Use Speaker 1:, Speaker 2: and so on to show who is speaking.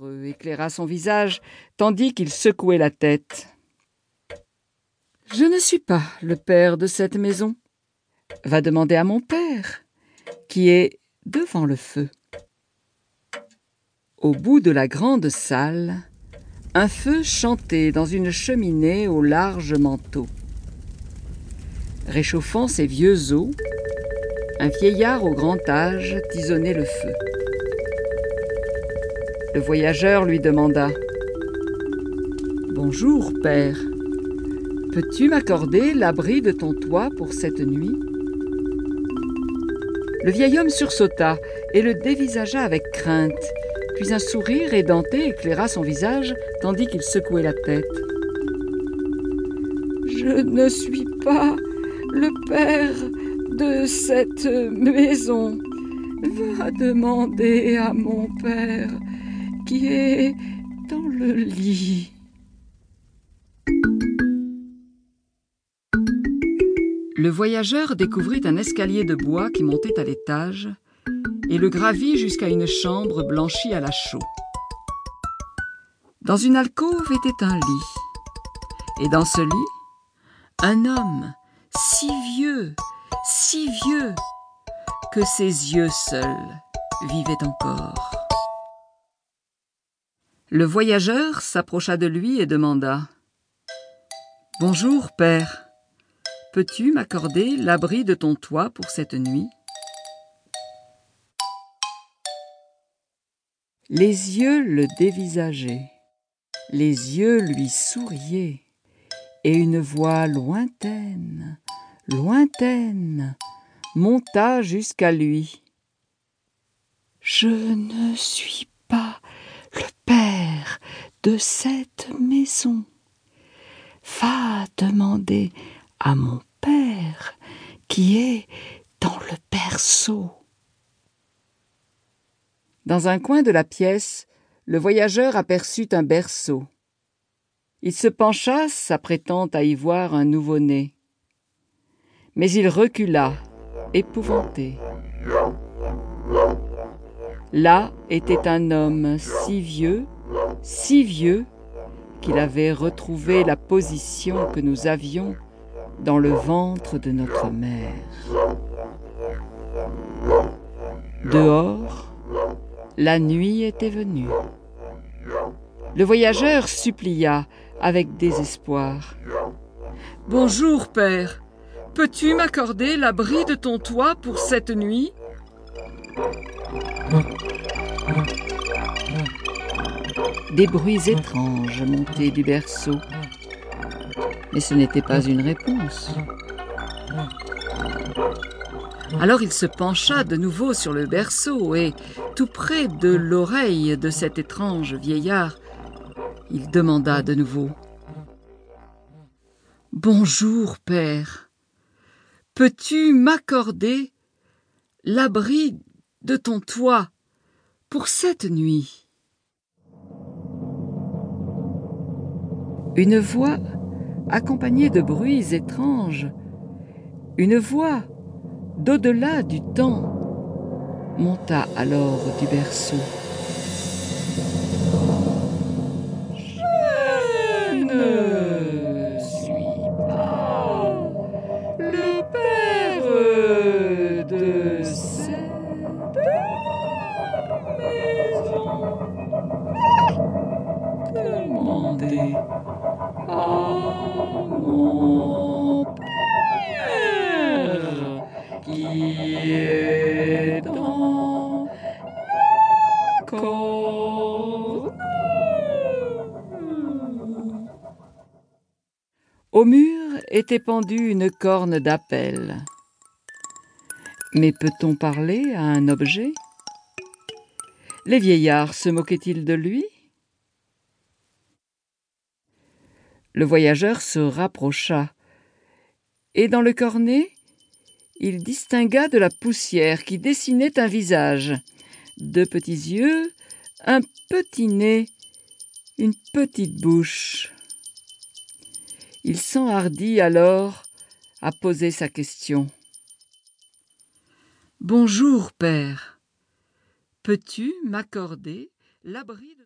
Speaker 1: heureux éclaira son visage, tandis qu'il secouait la tête. Je ne suis pas le père de cette maison. Va demander à mon père, qui est devant le feu. Au bout de la grande salle, un feu chantait dans une cheminée au large manteau. Réchauffant ses vieux os, un vieillard au grand âge tisonnait le feu. Le voyageur lui demanda Bonjour, père. Peux-tu m'accorder l'abri de ton toit pour cette nuit? Le vieil homme sursauta et le dévisagea avec crainte, puis un sourire édenté éclaira son visage tandis qu'il secouait la tête. Je ne suis pas le père de cette maison. Va demander à mon père dans le lit. Le voyageur découvrit un escalier de bois qui montait à l'étage et le gravit jusqu'à une chambre blanchie à la chaux. Dans une alcôve était un lit, et dans ce lit, un homme si vieux, si vieux, que ses yeux seuls vivaient encore. Le voyageur s'approcha de lui et demanda Bonjour, père. Peux-tu m'accorder l'abri de ton toit pour cette nuit? Les yeux le dévisageaient, les yeux lui souriaient, et une voix lointaine, lointaine, monta jusqu'à lui. Je ne suis de cette maison. Va demander à mon père qui est dans le berceau. Dans un coin de la pièce, le voyageur aperçut un berceau. Il se pencha, s'apprêtant à y voir un nouveau-né. Mais il recula, épouvanté. Là était un homme si vieux, si vieux, qu'il avait retrouvé la position que nous avions dans le ventre de notre mère. Dehors, la nuit était venue. Le voyageur supplia avec désespoir. Bonjour, père. Peux-tu m'accorder l'abri de ton toit pour cette nuit? Des bruits étranges montaient du berceau. Mais ce n'était pas une réponse. Alors il se pencha de nouveau sur le berceau et, tout près de l'oreille de cet étrange vieillard, il demanda de nouveau. Bonjour, père. Peux-tu m'accorder l'abri de ton toit pour cette nuit Une voix accompagnée de bruits étranges, une voix d'au-delà du temps, monta alors du berceau. Au mur était pendue une corne d'appel. Mais peut-on parler à un objet? Les vieillards se moquaient-ils de lui? Le voyageur se rapprocha, et dans le cornet, il distingua de la poussière qui dessinait un visage, deux petits yeux, un petit nez, une petite bouche. Il s'enhardit alors à poser sa question. Bonjour, père. Peux-tu m'accorder l'abri de